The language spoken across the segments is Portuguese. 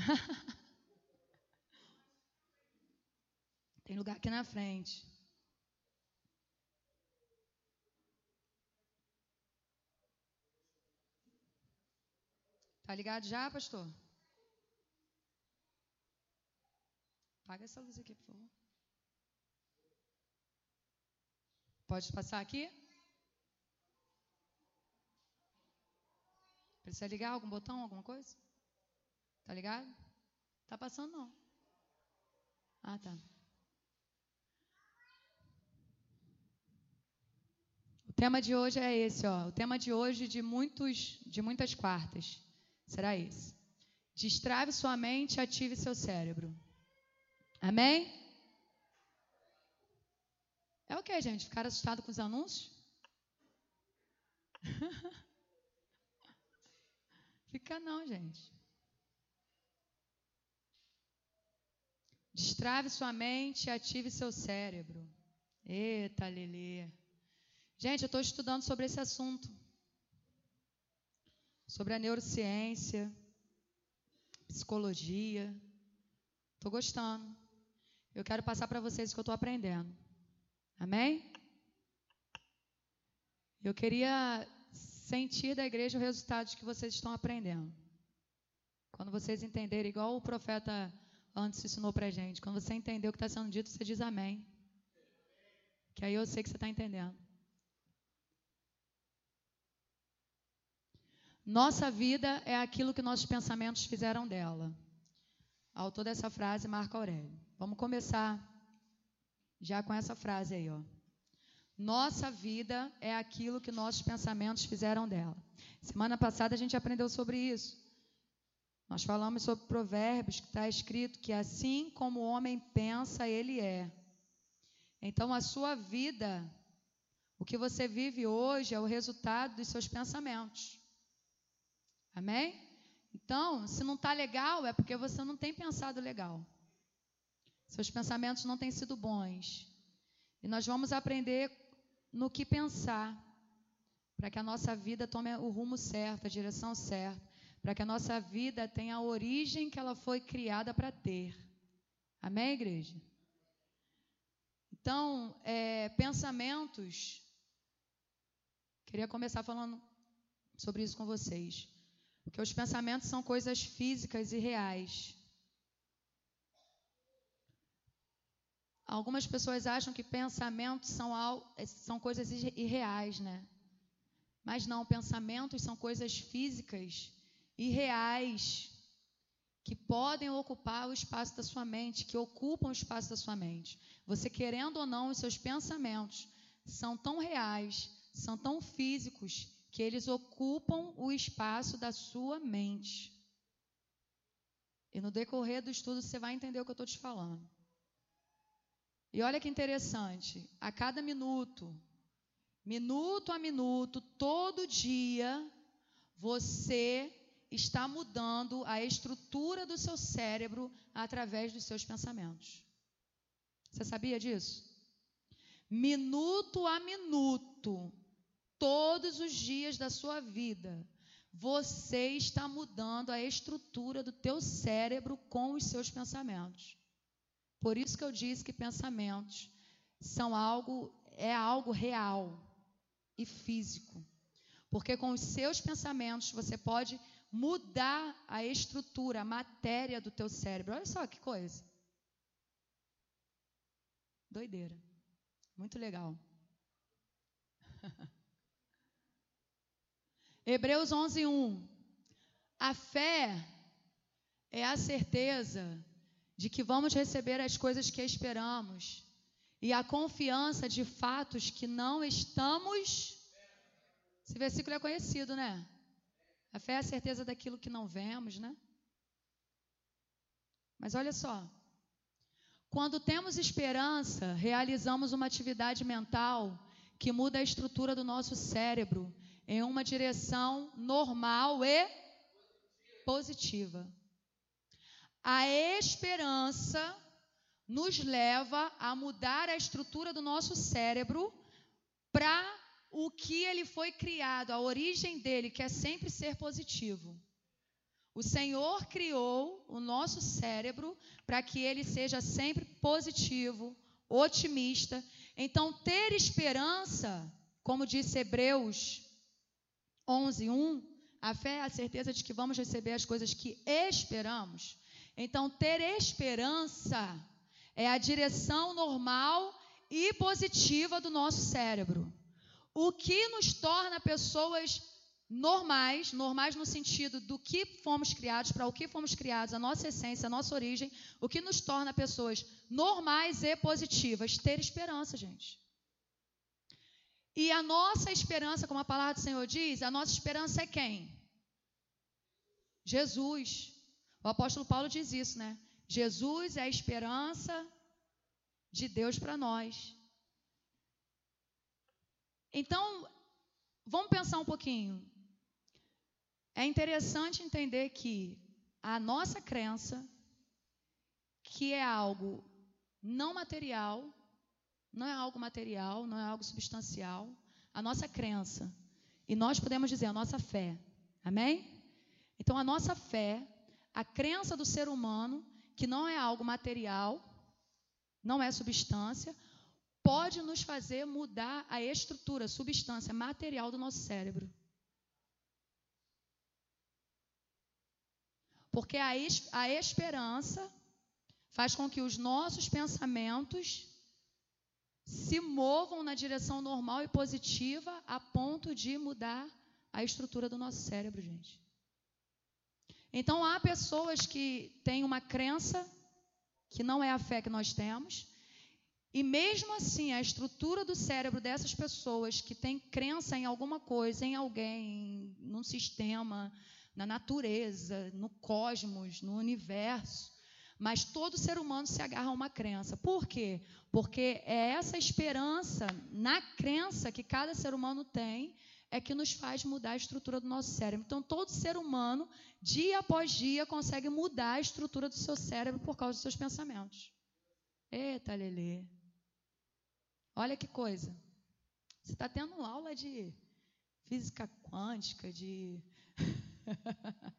Tem lugar aqui na frente. Tá ligado já, pastor? Apaga essa luz aqui, por favor. Pode passar aqui? Precisa ligar algum botão, alguma coisa? Tá ligado? Tá passando não. Ah, tá. O tema de hoje é esse, ó. O tema de hoje de muitos, de muitas quartas será esse. Destrave sua mente, ative seu cérebro. Amém? É o que, gente? Ficar assustado com os anúncios? Fica não, gente. Destrave sua mente e ative seu cérebro. Eita, Lelê. Gente, eu estou estudando sobre esse assunto. Sobre a neurociência, psicologia. Estou gostando. Eu quero passar para vocês o que eu estou aprendendo. Amém? Eu queria sentir da igreja o resultado que vocês estão aprendendo. Quando vocês entenderem, igual o profeta antes ensinou para gente, quando você entender o que está sendo dito, você diz amém. Que aí eu sei que você está entendendo. Nossa vida é aquilo que nossos pensamentos fizeram dela. Autor dessa frase, Marco Aurélio. Vamos começar já com essa frase aí, ó. Nossa vida é aquilo que nossos pensamentos fizeram dela. Semana passada a gente aprendeu sobre isso. Nós falamos sobre provérbios que está escrito que assim como o homem pensa, ele é. Então a sua vida, o que você vive hoje é o resultado dos seus pensamentos. Amém? Então, se não está legal, é porque você não tem pensado legal. Seus pensamentos não têm sido bons. E nós vamos aprender no que pensar, para que a nossa vida tome o rumo certo, a direção certa, para que a nossa vida tenha a origem que ela foi criada para ter. Amém, igreja? Então, é, pensamentos. Queria começar falando sobre isso com vocês. Porque os pensamentos são coisas físicas e reais. Algumas pessoas acham que pensamentos são, são coisas irreais, né? Mas não, pensamentos são coisas físicas e reais que podem ocupar o espaço da sua mente, que ocupam o espaço da sua mente. Você querendo ou não, os seus pensamentos são tão reais, são tão físicos, que eles ocupam o espaço da sua mente. E no decorrer do estudo você vai entender o que eu estou te falando. E olha que interessante, a cada minuto, minuto a minuto, todo dia, você está mudando a estrutura do seu cérebro através dos seus pensamentos. Você sabia disso? Minuto a minuto, todos os dias da sua vida, você está mudando a estrutura do teu cérebro com os seus pensamentos. Por isso que eu disse que pensamentos são algo é algo real e físico. Porque com os seus pensamentos você pode mudar a estrutura, a matéria do teu cérebro. Olha só que coisa. Doideira. Muito legal. Hebreus 11:1. A fé é a certeza de que vamos receber as coisas que esperamos e a confiança de fatos que não estamos. Esse versículo é conhecido, né? A fé é a certeza daquilo que não vemos, né? Mas olha só. Quando temos esperança, realizamos uma atividade mental que muda a estrutura do nosso cérebro em uma direção normal e positiva. A esperança nos leva a mudar a estrutura do nosso cérebro para o que ele foi criado, a origem dele, que é sempre ser positivo. O Senhor criou o nosso cérebro para que ele seja sempre positivo, otimista. Então, ter esperança, como disse Hebreus 11, 1, a fé é a certeza de que vamos receber as coisas que esperamos. Então, ter esperança é a direção normal e positiva do nosso cérebro. O que nos torna pessoas normais, normais no sentido do que fomos criados, para o que fomos criados, a nossa essência, a nossa origem, o que nos torna pessoas normais e positivas, ter esperança, gente. E a nossa esperança, como a palavra do Senhor diz, a nossa esperança é quem? Jesus. O apóstolo Paulo diz isso, né? Jesus é a esperança de Deus para nós. Então, vamos pensar um pouquinho. É interessante entender que a nossa crença, que é algo não material, não é algo material, não é algo substancial, a nossa crença, e nós podemos dizer a nossa fé, amém? Então, a nossa fé, a crença do ser humano, que não é algo material, não é substância, pode nos fazer mudar a estrutura, a substância material do nosso cérebro. Porque a, a esperança faz com que os nossos pensamentos se movam na direção normal e positiva a ponto de mudar a estrutura do nosso cérebro, gente. Então há pessoas que têm uma crença que não é a fé que nós temos, e mesmo assim a estrutura do cérebro dessas pessoas que têm crença em alguma coisa, em alguém, num sistema, na natureza, no cosmos, no universo, mas todo ser humano se agarra a uma crença. Por quê? Porque é essa esperança na crença que cada ser humano tem é que nos faz mudar a estrutura do nosso cérebro. Então, todo ser humano, dia após dia, consegue mudar a estrutura do seu cérebro por causa dos seus pensamentos. Eita, Lelê. Olha que coisa. Você está tendo aula de física quântica, de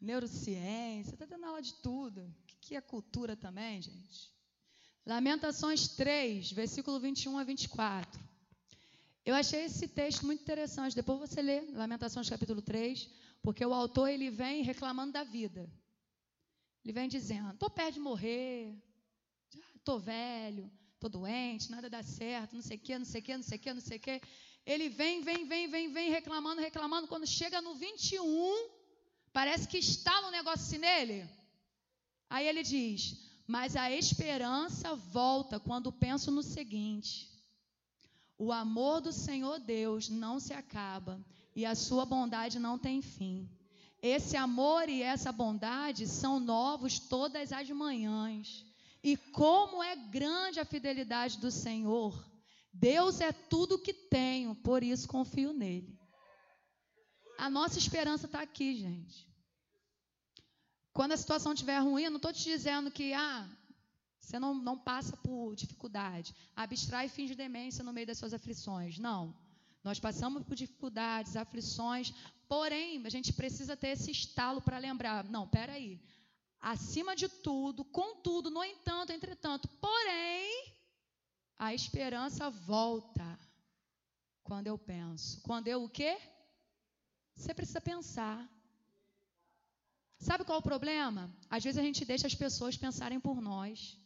neurociência, está tendo aula de tudo. O que é cultura também, gente? Lamentações 3, versículo 21 a 24. Eu achei esse texto muito interessante. Depois você lê Lamentações capítulo 3, porque o autor ele vem reclamando da vida. Ele vem dizendo: estou perto de morrer, estou velho, estou doente, nada dá certo, não sei o que, não sei o que, não sei o que, não sei o que. Ele vem, vem, vem, vem, vem, reclamando, reclamando. Quando chega no 21, Parece que está um negócio assim nele. Aí ele diz: Mas a esperança volta quando penso no seguinte: o amor do Senhor Deus não se acaba e a sua bondade não tem fim. Esse amor e essa bondade são novos todas as manhãs. E como é grande a fidelidade do Senhor. Deus é tudo que tenho, por isso confio nele. A nossa esperança está aqui, gente. Quando a situação estiver ruim, eu não estou te dizendo que ah, você não, não passa por dificuldade. Abstrai e finge demência no meio das suas aflições. Não. Nós passamos por dificuldades, aflições, porém, a gente precisa ter esse estalo para lembrar. Não, peraí. Acima de tudo, contudo, no entanto, entretanto, porém, a esperança volta quando eu penso. Quando eu o quê? Você precisa pensar. Sabe qual é o problema? Às vezes a gente deixa as pessoas pensarem por nós.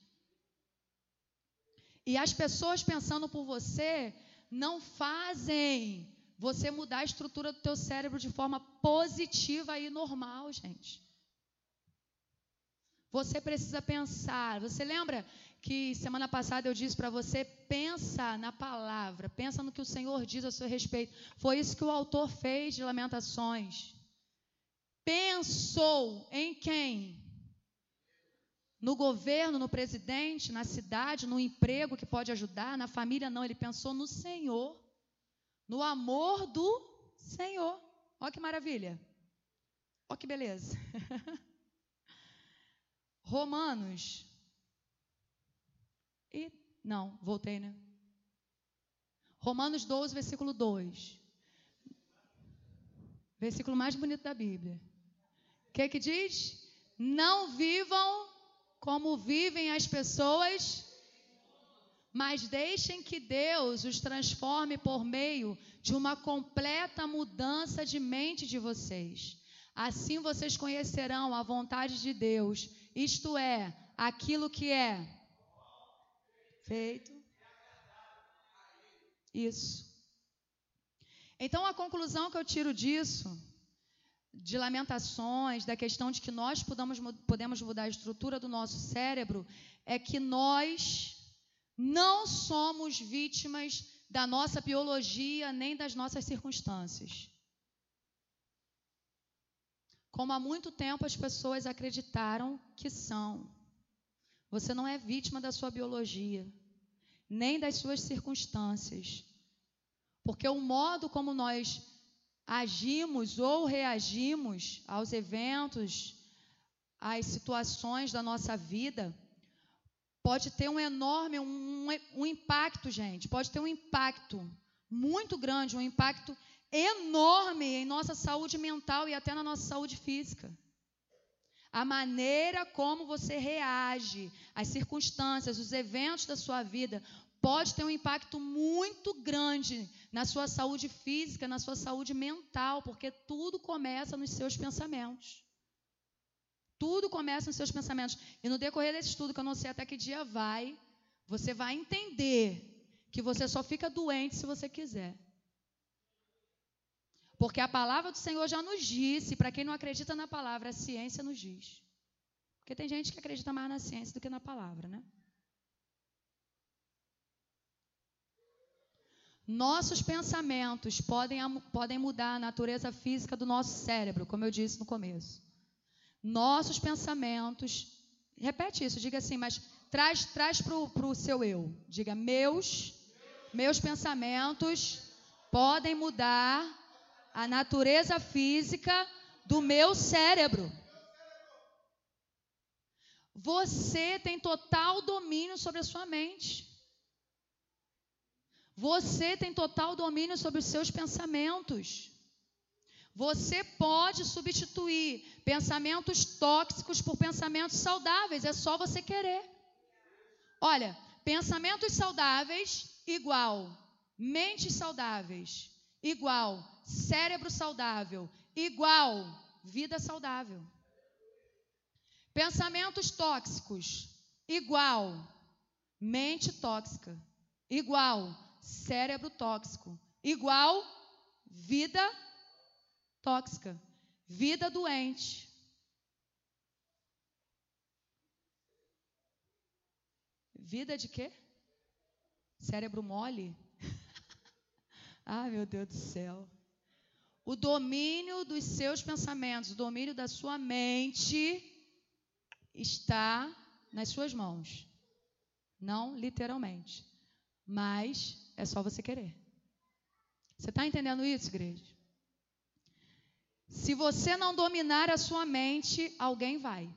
E as pessoas pensando por você não fazem você mudar a estrutura do teu cérebro de forma positiva e normal, gente. Você precisa pensar. Você lembra que semana passada eu disse para você pensa na palavra, pensa no que o Senhor diz a seu respeito. Foi isso que o autor fez de Lamentações pensou em quem? No governo, no presidente, na cidade, no emprego que pode ajudar, na família, não. Ele pensou no Senhor, no amor do Senhor. Olha que maravilha. Olha que beleza. Romanos. E, não, voltei, né? Romanos 12, versículo 2. Versículo mais bonito da Bíblia. O que, que diz? Não vivam como vivem as pessoas, mas deixem que Deus os transforme por meio de uma completa mudança de mente de vocês. Assim vocês conhecerão a vontade de Deus, isto é, aquilo que é feito. Isso. Então a conclusão que eu tiro disso, de lamentações, da questão de que nós podemos, podemos mudar a estrutura do nosso cérebro, é que nós não somos vítimas da nossa biologia nem das nossas circunstâncias. Como há muito tempo as pessoas acreditaram que são. Você não é vítima da sua biologia, nem das suas circunstâncias. Porque o modo como nós agimos ou reagimos aos eventos, às situações da nossa vida, pode ter um enorme, um, um, impacto, gente, pode ter um impacto muito grande, um impacto enorme em nossa saúde mental e até na nossa saúde física. A maneira como você reage às circunstâncias, os eventos da sua vida, pode ter um impacto muito grande na sua saúde física, na sua saúde mental, porque tudo começa nos seus pensamentos. Tudo começa nos seus pensamentos. E no decorrer desse estudo, que eu não sei até que dia vai, você vai entender que você só fica doente se você quiser. Porque a palavra do Senhor já nos disse, para quem não acredita na palavra, a ciência nos diz. Porque tem gente que acredita mais na ciência do que na palavra, né? Nossos pensamentos podem, podem mudar a natureza física do nosso cérebro, como eu disse no começo. Nossos pensamentos. Repete isso, diga assim, mas traz, traz para o seu eu. Diga, meus, meus pensamentos podem mudar a natureza física do meu cérebro. Você tem total domínio sobre a sua mente. Você tem total domínio sobre os seus pensamentos. Você pode substituir pensamentos tóxicos por pensamentos saudáveis, é só você querer. Olha, pensamentos saudáveis igual mentes saudáveis, igual. Cérebro saudável, igual. Vida saudável. Pensamentos tóxicos, igual. Mente tóxica, igual. Cérebro tóxico, igual. Vida tóxica, vida doente. Vida de quê? Cérebro mole? Ai, meu Deus do céu. O domínio dos seus pensamentos, o domínio da sua mente está nas suas mãos. Não literalmente, mas é só você querer. Você está entendendo isso, igreja? Se você não dominar a sua mente, alguém vai.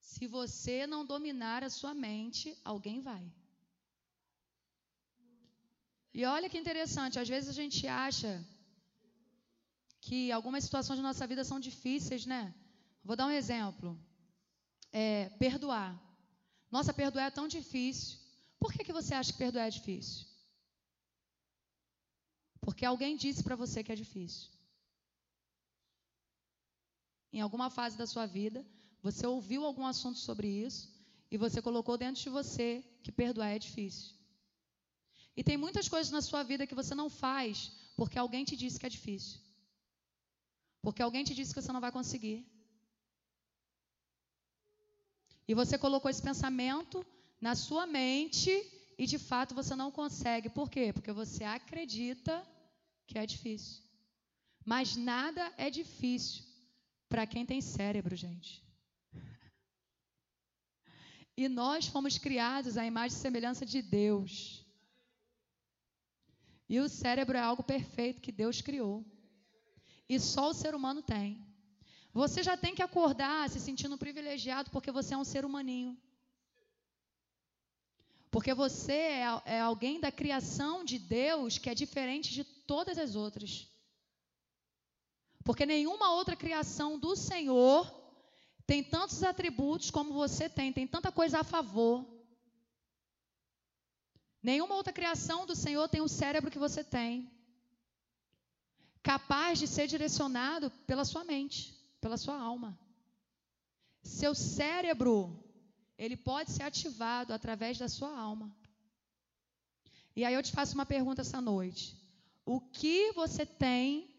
Se você não dominar a sua mente, alguém vai. E olha que interessante, às vezes a gente acha que algumas situações da nossa vida são difíceis, né? Vou dar um exemplo. É, perdoar. Nossa, perdoar é tão difícil. Por que, que você acha que perdoar é difícil? Porque alguém disse para você que é difícil. Em alguma fase da sua vida, você ouviu algum assunto sobre isso e você colocou dentro de você que perdoar é difícil. E tem muitas coisas na sua vida que você não faz porque alguém te disse que é difícil. Porque alguém te disse que você não vai conseguir. E você colocou esse pensamento na sua mente e de fato você não consegue. Por quê? Porque você acredita que é difícil. Mas nada é difícil para quem tem cérebro, gente. E nós fomos criados à imagem e semelhança de Deus. E o cérebro é algo perfeito que Deus criou. E só o ser humano tem. Você já tem que acordar se sentindo privilegiado porque você é um ser humaninho. Porque você é, é alguém da criação de Deus que é diferente de todas as outras. Porque nenhuma outra criação do Senhor tem tantos atributos como você tem, tem tanta coisa a favor. Nenhuma outra criação do Senhor tem o cérebro que você tem. Capaz de ser direcionado pela sua mente, pela sua alma. Seu cérebro, ele pode ser ativado através da sua alma. E aí eu te faço uma pergunta essa noite. O que você tem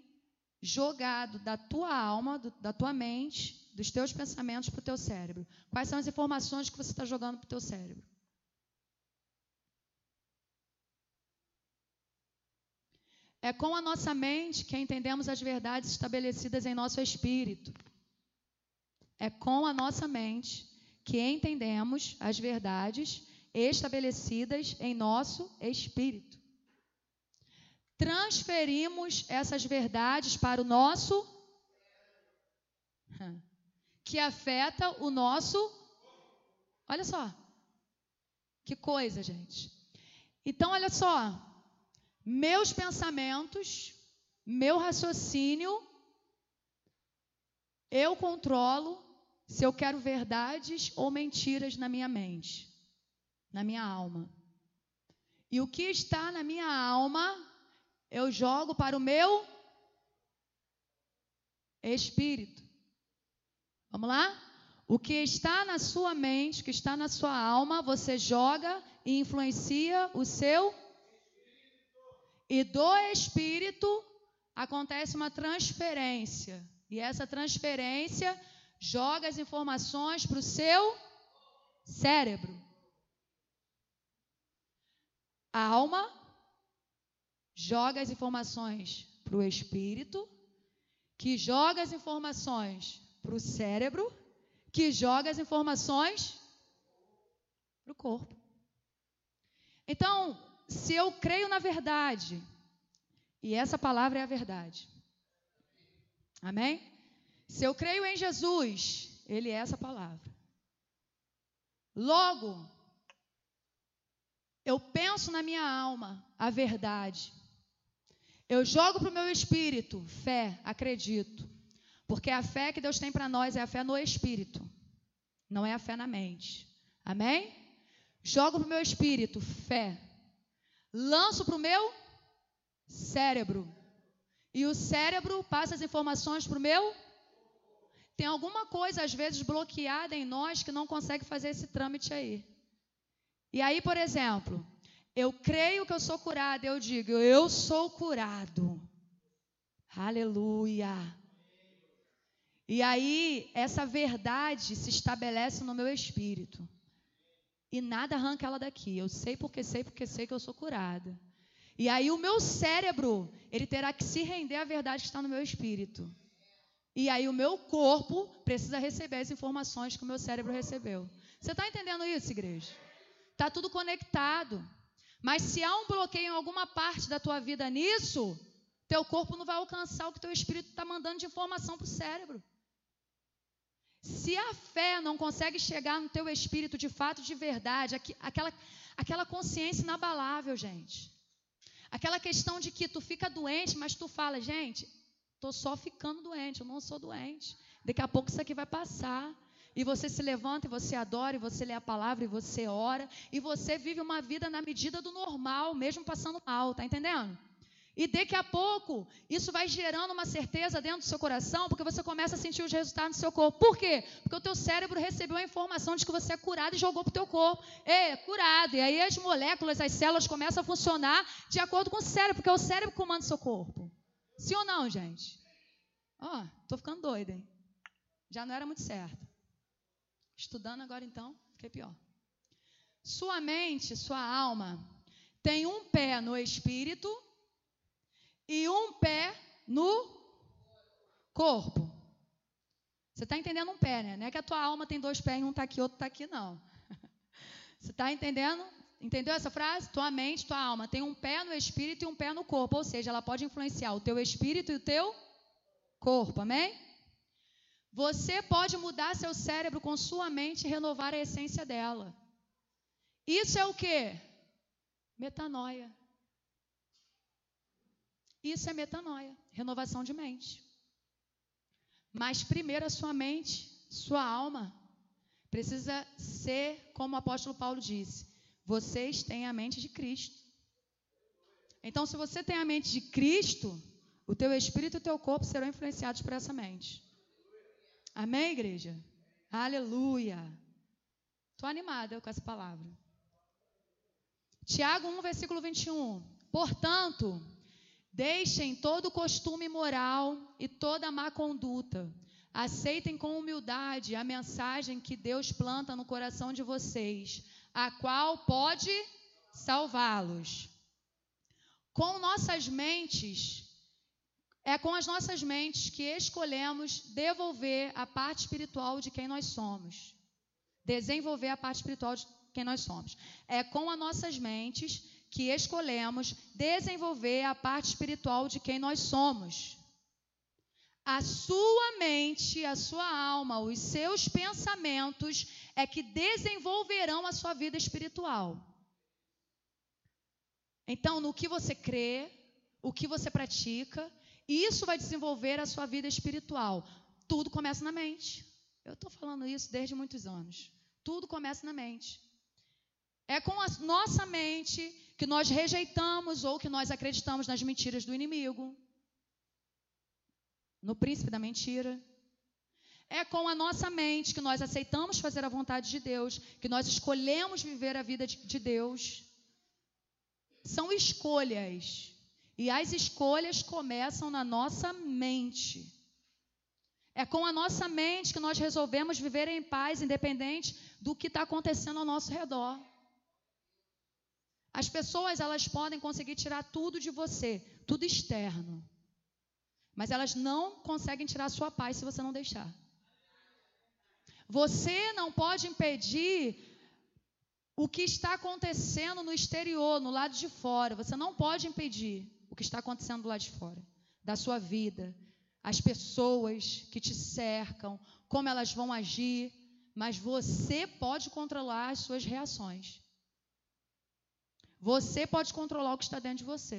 jogado da tua alma, do, da tua mente, dos teus pensamentos para o teu cérebro? Quais são as informações que você está jogando para o teu cérebro? É com a nossa mente que entendemos as verdades estabelecidas em nosso espírito. É com a nossa mente que entendemos as verdades estabelecidas em nosso espírito. Transferimos essas verdades para o nosso que afeta o nosso Olha só. Que coisa, gente. Então, olha só, meus pensamentos, meu raciocínio, eu controlo se eu quero verdades ou mentiras na minha mente, na minha alma. E o que está na minha alma, eu jogo para o meu espírito. Vamos lá? O que está na sua mente, o que está na sua alma, você joga e influencia o seu e do espírito acontece uma transferência. E essa transferência joga as informações para o seu cérebro. A alma joga as informações para o espírito, que joga as informações para o cérebro, que joga as informações para o corpo. Então, se eu creio na verdade, e essa palavra é a verdade. Amém? Se eu creio em Jesus, Ele é essa palavra. Logo, eu penso na minha alma a verdade. Eu jogo para o meu espírito fé, acredito. Porque a fé que Deus tem para nós é a fé no espírito, não é a fé na mente. Amém? Jogo para o meu espírito fé, lanço para o meu cérebro. E o cérebro passa as informações para o meu. Tem alguma coisa, às vezes, bloqueada em nós que não consegue fazer esse trâmite aí. E aí, por exemplo, eu creio que eu sou curado, eu digo, eu sou curado. Aleluia. E aí, essa verdade se estabelece no meu espírito e nada arranca ela daqui. Eu sei porque sei, porque sei que eu sou curada. E aí o meu cérebro, ele terá que se render à verdade que está no meu espírito. E aí o meu corpo precisa receber as informações que o meu cérebro recebeu. Você está entendendo isso, igreja? Está tudo conectado. Mas se há um bloqueio em alguma parte da tua vida nisso, teu corpo não vai alcançar o que teu espírito está mandando de informação para o cérebro. Se a fé não consegue chegar no teu espírito de fato, de verdade, aquela, aquela consciência inabalável, gente. Aquela questão de que tu fica doente, mas tu fala, gente, estou só ficando doente, eu não sou doente. Daqui a pouco isso aqui vai passar. E você se levanta e você adora, e você lê a palavra, e você ora, e você vive uma vida na medida do normal, mesmo passando mal, tá entendendo? E daqui a pouco, isso vai gerando uma certeza dentro do seu coração, porque você começa a sentir os resultados no seu corpo. Por quê? Porque o teu cérebro recebeu a informação de que você é curado e jogou para o teu corpo. É, curado. E aí as moléculas, as células começam a funcionar de acordo com o cérebro, porque é o cérebro que comanda o seu corpo. Sim ou não, gente? Ó, oh, tô ficando doida, hein? Já não era muito certo. Estudando agora então, fiquei pior. Sua mente, sua alma, tem um pé no espírito e um pé no corpo. Você está entendendo um pé, né? Não é que a tua alma tem dois pés e um está aqui, outro está aqui, não. Você está entendendo? Entendeu essa frase? Tua mente, tua alma tem um pé no espírito e um pé no corpo. Ou seja, ela pode influenciar o teu espírito e o teu corpo. Amém? Você pode mudar seu cérebro com sua mente e renovar a essência dela. Isso é o que? Metanoia. Isso é metanoia, renovação de mente. Mas primeiro a sua mente, sua alma, precisa ser, como o apóstolo Paulo disse, vocês têm a mente de Cristo. Então, se você tem a mente de Cristo, o teu espírito e o teu corpo serão influenciados por essa mente. Amém, igreja? Aleluia. Estou animada com essa palavra. Tiago 1, versículo 21. Portanto, deixem todo costume moral e toda má conduta. Aceitem com humildade a mensagem que Deus planta no coração de vocês, a qual pode salvá-los. Com nossas mentes, é com as nossas mentes que escolhemos devolver a parte espiritual de quem nós somos. Desenvolver a parte espiritual de quem nós somos. É com as nossas mentes que escolhemos desenvolver a parte espiritual de quem nós somos. A sua mente, a sua alma, os seus pensamentos é que desenvolverão a sua vida espiritual. Então, no que você crê, o que você pratica, isso vai desenvolver a sua vida espiritual. Tudo começa na mente. Eu estou falando isso desde muitos anos. Tudo começa na mente. É com a nossa mente que nós rejeitamos ou que nós acreditamos nas mentiras do inimigo, no príncipe da mentira. É com a nossa mente que nós aceitamos fazer a vontade de Deus, que nós escolhemos viver a vida de Deus. São escolhas. E as escolhas começam na nossa mente. É com a nossa mente que nós resolvemos viver em paz, independente do que está acontecendo ao nosso redor. As pessoas elas podem conseguir tirar tudo de você, tudo externo, mas elas não conseguem tirar a sua paz se você não deixar. Você não pode impedir o que está acontecendo no exterior, no lado de fora. Você não pode impedir o que está acontecendo do lado de fora, da sua vida, as pessoas que te cercam, como elas vão agir, mas você pode controlar as suas reações. Você pode controlar o que está dentro de você.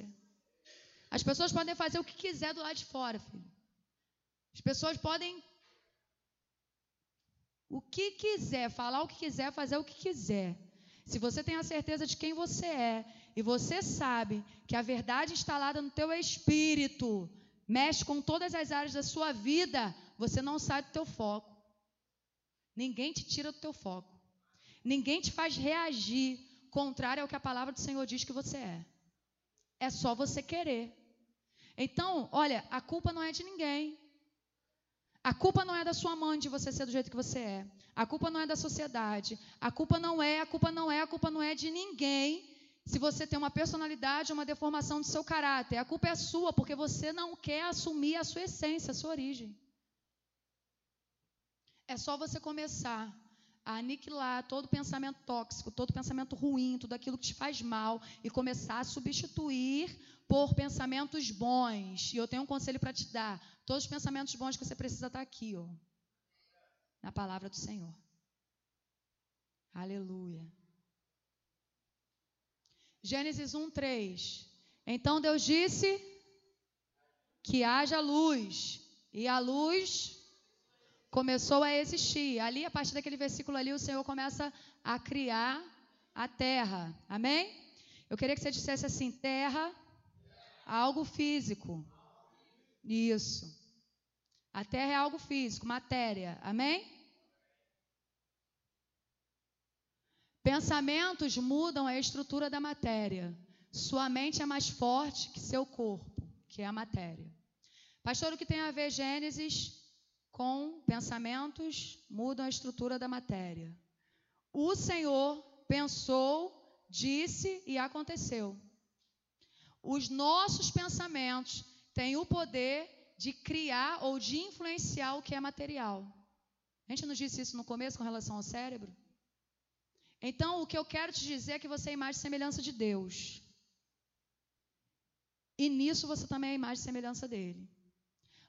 As pessoas podem fazer o que quiser do lado de fora, filho. As pessoas podem o que quiser, falar o que quiser, fazer o que quiser. Se você tem a certeza de quem você é e você sabe que a verdade instalada no teu espírito mexe com todas as áreas da sua vida, você não sai do teu foco. Ninguém te tira do teu foco. Ninguém te faz reagir contrário ao que a palavra do Senhor diz que você é. É só você querer. Então, olha, a culpa não é de ninguém. A culpa não é da sua mãe de você ser do jeito que você é. A culpa não é da sociedade. A culpa não é, a culpa não é, a culpa não é de ninguém se você tem uma personalidade, uma deformação do seu caráter. A culpa é sua, porque você não quer assumir a sua essência, a sua origem. É só você começar a aniquilar todo pensamento tóxico, todo pensamento ruim, tudo aquilo que te faz mal e começar a substituir por pensamentos bons. E eu tenho um conselho para te dar. Todos os pensamentos bons que você precisa estar tá aqui, ó, na palavra do Senhor. Aleluia. Gênesis 1, 3. Então Deus disse que haja luz, e a luz começou a existir. Ali, a partir daquele versículo ali, o Senhor começa a criar a terra. Amém? Eu queria que você dissesse assim: terra, algo físico. Isso. A terra é algo físico, matéria. Amém? Pensamentos mudam a estrutura da matéria. Sua mente é mais forte que seu corpo, que é a matéria. Pastor, o que tem a ver Gênesis com pensamentos mudam a estrutura da matéria? O Senhor pensou, disse e aconteceu. Os nossos pensamentos têm o poder de criar ou de influenciar o que é material. A gente não disse isso no começo com relação ao cérebro? Então, o que eu quero te dizer é que você é imagem e semelhança de Deus. E nisso você também é imagem e semelhança dele.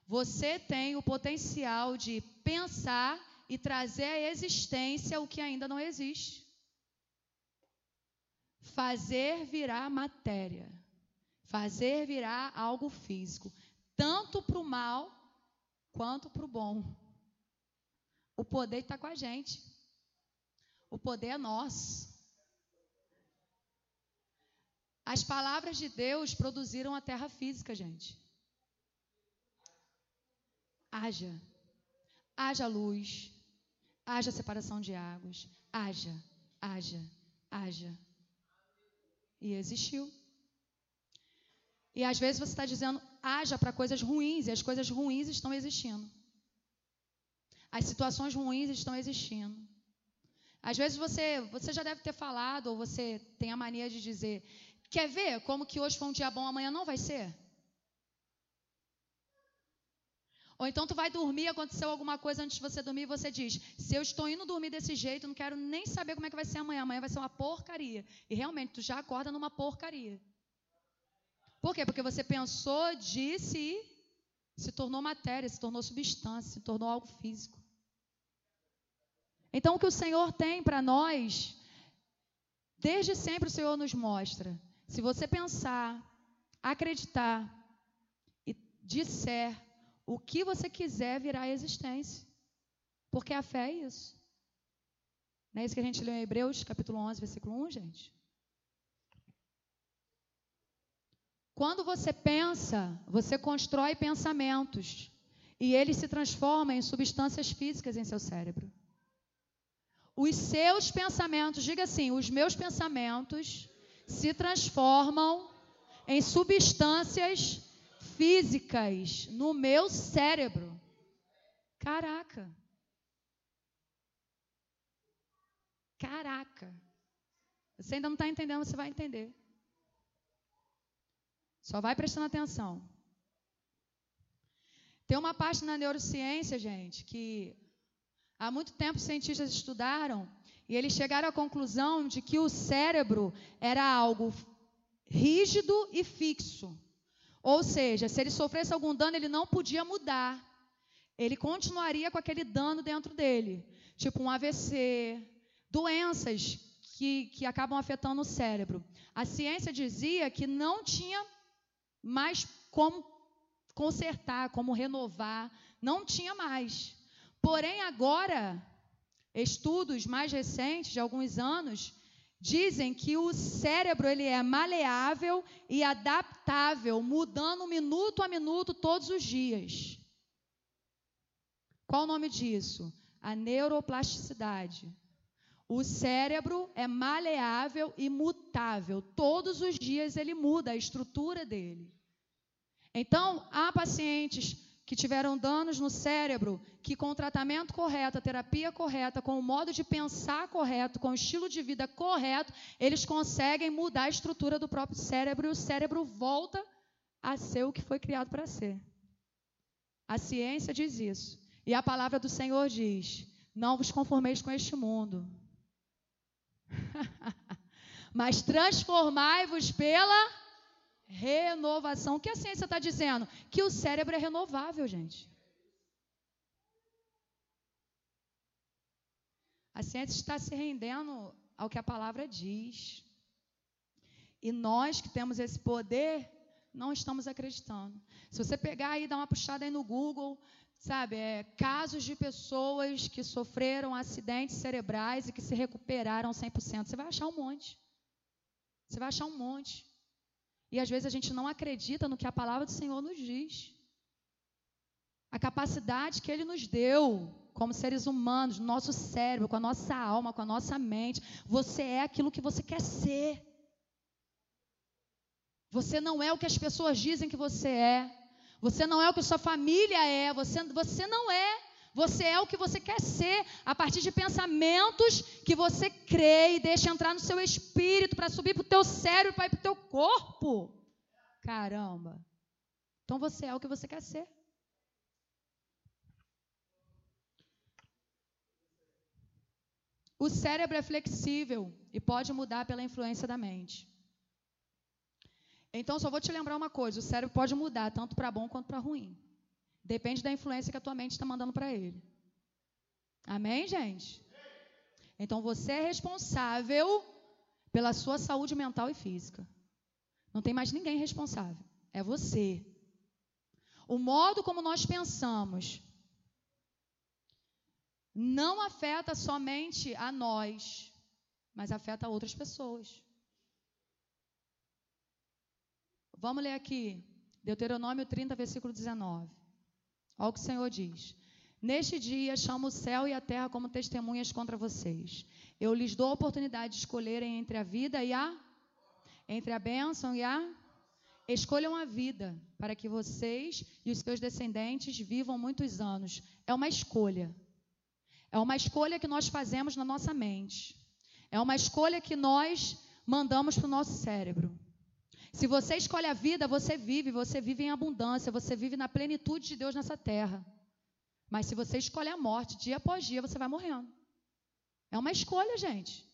Você tem o potencial de pensar e trazer à existência o que ainda não existe. Fazer virar matéria. Fazer virar algo físico. Tanto para o mal quanto para o bom. O poder está com a gente. O poder é nosso. As palavras de Deus produziram a terra física, gente. Haja. Haja luz. Haja separação de águas. Haja, haja, haja. E existiu. E às vezes você está dizendo, haja para coisas ruins, e as coisas ruins estão existindo. As situações ruins estão existindo. Às vezes você, você já deve ter falado, ou você tem a mania de dizer, quer ver como que hoje foi um dia bom, amanhã não vai ser? Ou então tu vai dormir, aconteceu alguma coisa antes de você dormir e você diz: se eu estou indo dormir desse jeito, não quero nem saber como é que vai ser amanhã. Amanhã vai ser uma porcaria. E realmente tu já acorda numa porcaria. Por quê? Porque você pensou, disse e se tornou matéria, se tornou substância, se tornou algo físico. Então o que o Senhor tem para nós, desde sempre o Senhor nos mostra. Se você pensar, acreditar e disser o que você quiser virá à existência. Porque a fé é isso. Não é isso que a gente leu em Hebreus, capítulo 11, versículo 1, gente? Quando você pensa, você constrói pensamentos. E eles se transformam em substâncias físicas em seu cérebro. Os seus pensamentos, diga assim: os meus pensamentos se transformam em substâncias físicas no meu cérebro. Caraca. Caraca. Você ainda não está entendendo, você vai entender. Só vai prestando atenção. Tem uma parte na neurociência, gente, que há muito tempo cientistas estudaram e eles chegaram à conclusão de que o cérebro era algo rígido e fixo. Ou seja, se ele sofresse algum dano, ele não podia mudar. Ele continuaria com aquele dano dentro dele. Tipo um AVC, doenças que, que acabam afetando o cérebro. A ciência dizia que não tinha mais como consertar, como renovar, não tinha mais. Porém, agora, estudos mais recentes, de alguns anos, Dizem que o cérebro ele é maleável e adaptável, mudando minuto a minuto todos os dias. Qual o nome disso? A neuroplasticidade. O cérebro é maleável e mutável. Todos os dias ele muda a estrutura dele. Então, há pacientes que tiveram danos no cérebro, que com o tratamento correto, a terapia correta, com o modo de pensar correto, com o estilo de vida correto, eles conseguem mudar a estrutura do próprio cérebro e o cérebro volta a ser o que foi criado para ser. A ciência diz isso. E a palavra do Senhor diz: Não vos conformeis com este mundo, mas transformai-vos pela Renovação. O que a ciência está dizendo? Que o cérebro é renovável, gente. A ciência está se rendendo ao que a palavra diz. E nós que temos esse poder, não estamos acreditando. Se você pegar e dar uma puxada aí no Google, sabe, é, casos de pessoas que sofreram acidentes cerebrais e que se recuperaram 100%, você vai achar um monte. Você vai achar um monte. E às vezes a gente não acredita no que a palavra do Senhor nos diz. A capacidade que Ele nos deu como seres humanos, no nosso cérebro, com a nossa alma, com a nossa mente. Você é aquilo que você quer ser. Você não é o que as pessoas dizem que você é. Você não é o que sua família é. Você, você não é. Você é o que você quer ser a partir de pensamentos que você crê e deixa entrar no seu espírito para subir para o teu cérebro, para ir para o teu corpo. Caramba. Então você é o que você quer ser. O cérebro é flexível e pode mudar pela influência da mente. Então, só vou te lembrar uma coisa: o cérebro pode mudar tanto para bom quanto para ruim. Depende da influência que a tua mente está mandando para ele. Amém, gente? Então você é responsável pela sua saúde mental e física. Não tem mais ninguém responsável. É você. O modo como nós pensamos não afeta somente a nós, mas afeta outras pessoas. Vamos ler aqui, Deuteronômio 30, versículo 19. Olha o que o Senhor diz. Neste dia chamo o céu e a terra como testemunhas contra vocês. Eu lhes dou a oportunidade de escolherem entre a vida e a entre a bênção e a escolham a vida para que vocês e os seus descendentes vivam muitos anos. É uma escolha. É uma escolha que nós fazemos na nossa mente. É uma escolha que nós mandamos para o nosso cérebro. Se você escolhe a vida, você vive, você vive em abundância, você vive na plenitude de Deus nessa terra. Mas se você escolhe a morte, dia após dia, você vai morrendo. É uma escolha, gente.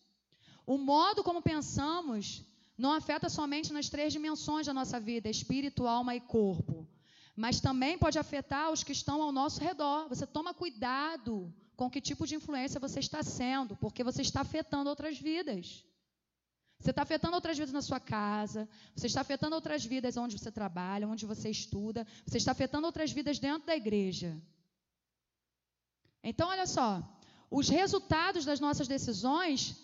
O modo como pensamos não afeta somente nas três dimensões da nossa vida, espírito, alma e corpo, mas também pode afetar os que estão ao nosso redor. Você toma cuidado com que tipo de influência você está sendo, porque você está afetando outras vidas. Você está afetando outras vidas na sua casa, você está afetando outras vidas onde você trabalha, onde você estuda, você está afetando outras vidas dentro da igreja. Então, olha só, os resultados das nossas decisões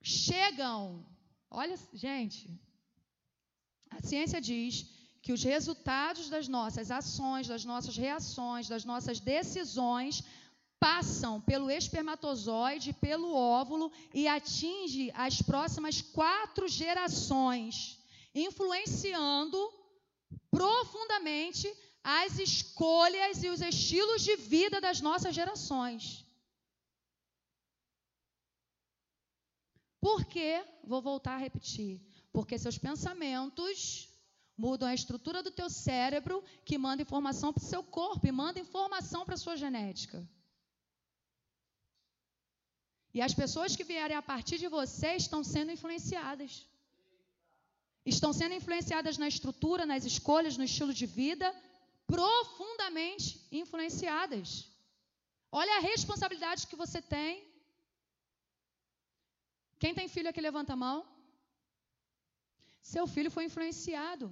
chegam. Olha, gente, a ciência diz que os resultados das nossas ações, das nossas reações, das nossas decisões passam pelo espermatozoide, pelo óvulo e atinge as próximas quatro gerações, influenciando profundamente as escolhas e os estilos de vida das nossas gerações. Por quê? Vou voltar a repetir. Porque seus pensamentos mudam a estrutura do teu cérebro, que manda informação para o seu corpo e manda informação para a sua genética. E as pessoas que vierem a partir de você estão sendo influenciadas. Estão sendo influenciadas na estrutura, nas escolhas, no estilo de vida, profundamente influenciadas. Olha a responsabilidade que você tem. Quem tem filho aqui, levanta a mão. Seu filho foi influenciado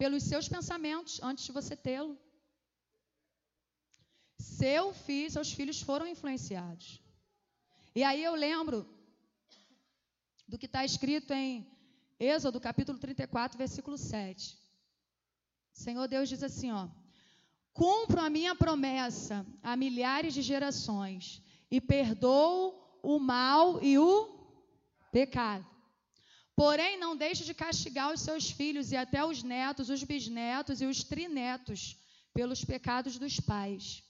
pelos seus pensamentos antes de você tê-lo. Seu filho, seus filhos foram influenciados. E aí eu lembro do que está escrito em Êxodo capítulo 34, versículo 7. O Senhor Deus diz assim, ó: Cumpro a minha promessa a milhares de gerações e perdoo o mal e o pecado. Porém, não deixe de castigar os seus filhos e até os netos, os bisnetos e os trinetos pelos pecados dos pais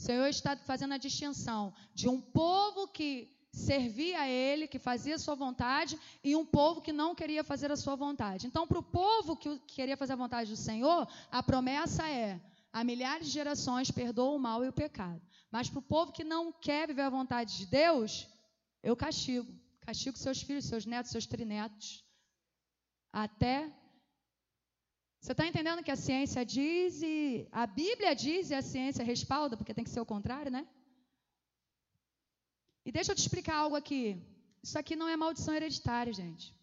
o Senhor está fazendo a distinção de um povo que servia a Ele, que fazia a sua vontade, e um povo que não queria fazer a sua vontade. Então, para o povo que queria fazer a vontade do Senhor, a promessa é: a milhares de gerações perdoa o mal e o pecado. Mas para o povo que não quer viver a vontade de Deus, eu castigo. Castigo seus filhos, seus netos, seus trinetos. Até você está entendendo que a ciência diz e a Bíblia diz e a ciência respalda, porque tem que ser o contrário, né? E deixa eu te explicar algo aqui. Isso aqui não é maldição hereditária, gente.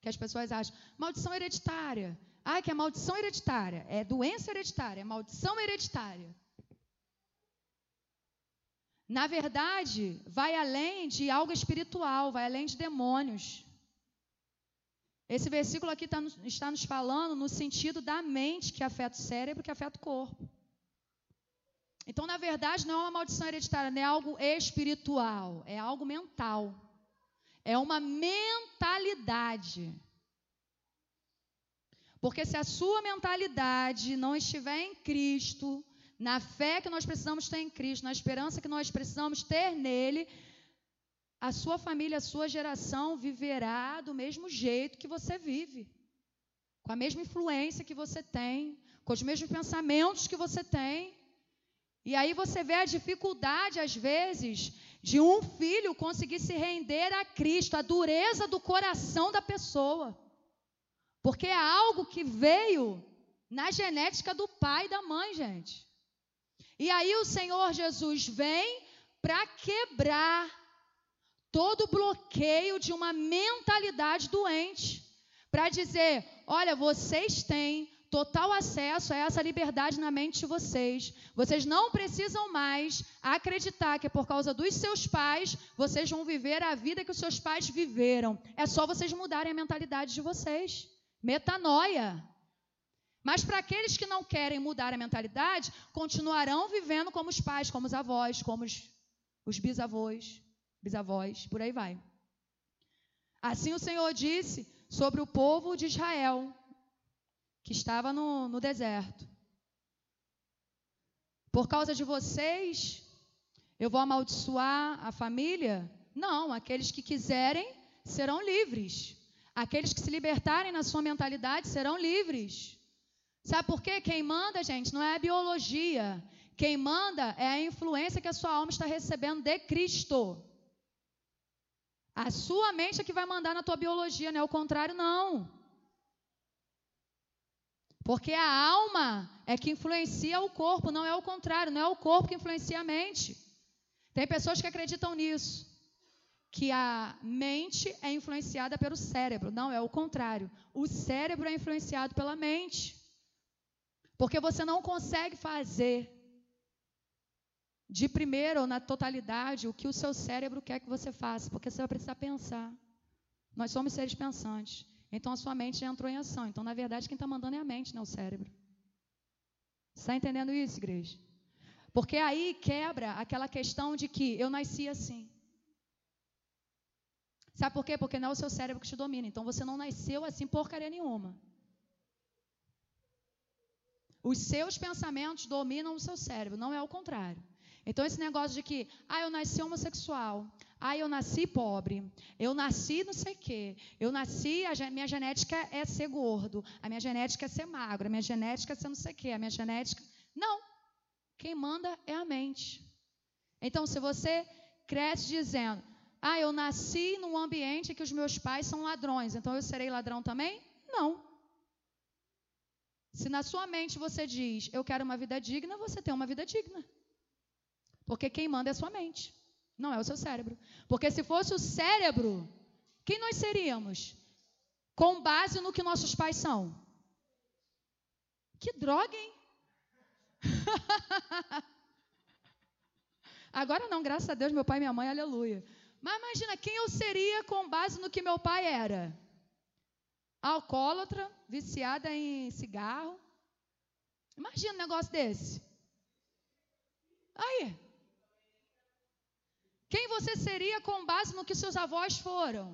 Que as pessoas acham. Maldição hereditária. Ah, que é maldição hereditária. É doença hereditária, é maldição hereditária. Na verdade, vai além de algo espiritual, vai além de demônios. Esse versículo aqui tá, está nos falando no sentido da mente que afeta o cérebro, que afeta o corpo. Então, na verdade, não é uma maldição hereditária, não é algo espiritual, é algo mental. É uma mentalidade. Porque se a sua mentalidade não estiver em Cristo, na fé que nós precisamos ter em Cristo, na esperança que nós precisamos ter nele, a sua família, a sua geração viverá do mesmo jeito que você vive, com a mesma influência que você tem, com os mesmos pensamentos que você tem. E aí você vê a dificuldade, às vezes, de um filho conseguir se render a Cristo, a dureza do coração da pessoa. Porque é algo que veio na genética do pai e da mãe, gente. E aí o Senhor Jesus vem para quebrar todo bloqueio de uma mentalidade doente, para dizer: olha, vocês têm total acesso a essa liberdade na mente de vocês. Vocês não precisam mais acreditar que é por causa dos seus pais vocês vão viver a vida que os seus pais viveram. É só vocês mudarem a mentalidade de vocês. Metanoia. Mas para aqueles que não querem mudar a mentalidade, continuarão vivendo como os pais, como os avós, como os, os bisavós, bisavós, por aí vai. Assim o Senhor disse sobre o povo de Israel, que estava no, no deserto. Por causa de vocês, eu vou amaldiçoar a família? Não, aqueles que quiserem serão livres. Aqueles que se libertarem na sua mentalidade serão livres. Sabe por quê? Quem manda, gente, não é a biologia. Quem manda é a influência que a sua alma está recebendo de Cristo. A sua mente é que vai mandar na tua biologia, não é o contrário, não. Porque a alma é que influencia o corpo, não é o contrário, não é o corpo que influencia a mente. Tem pessoas que acreditam nisso, que a mente é influenciada pelo cérebro, não é o contrário. O cérebro é influenciado pela mente. Porque você não consegue fazer de primeira ou na totalidade o que o seu cérebro quer que você faça, porque você vai precisar pensar. Nós somos seres pensantes. Então a sua mente já entrou em ação. Então, na verdade, quem está mandando é a mente, não o cérebro. Está entendendo isso, igreja? Porque aí quebra aquela questão de que eu nasci assim. Sabe por quê? Porque não é o seu cérebro que te domina. Então você não nasceu assim porcaria nenhuma. Os seus pensamentos dominam o seu cérebro, não é o contrário. Então, esse negócio de que, ah, eu nasci homossexual, ah, eu nasci pobre, eu nasci não sei o quê, eu nasci, a minha genética é ser gordo, a minha genética é ser magro, a minha genética é ser não sei o quê, a minha genética. Não. Quem manda é a mente. Então, se você cresce dizendo, ah, eu nasci num ambiente que os meus pais são ladrões, então eu serei ladrão também? Não. Se na sua mente você diz, eu quero uma vida digna, você tem uma vida digna. Porque quem manda é a sua mente, não é o seu cérebro. Porque se fosse o cérebro, quem nós seríamos? Com base no que nossos pais são. Que droga, hein? Agora não, graças a Deus, meu pai e minha mãe, aleluia. Mas imagina quem eu seria com base no que meu pai era. Alcoólatra, viciada em cigarro. Imagina um negócio desse. Aí, quem você seria com base no que seus avós foram?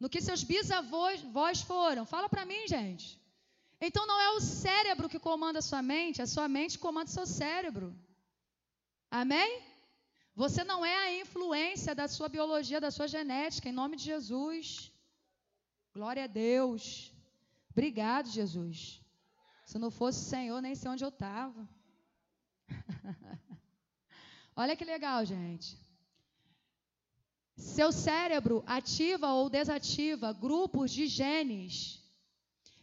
No que seus bisavós foram? Fala para mim, gente. Então não é o cérebro que comanda a sua mente, a sua mente comanda o seu cérebro. Amém? Você não é a influência da sua biologia, da sua genética, em nome de Jesus. Glória a Deus. Obrigado, Jesus. Se não fosse o Senhor, nem sei onde eu estava. Olha que legal, gente. Seu cérebro ativa ou desativa grupos de genes.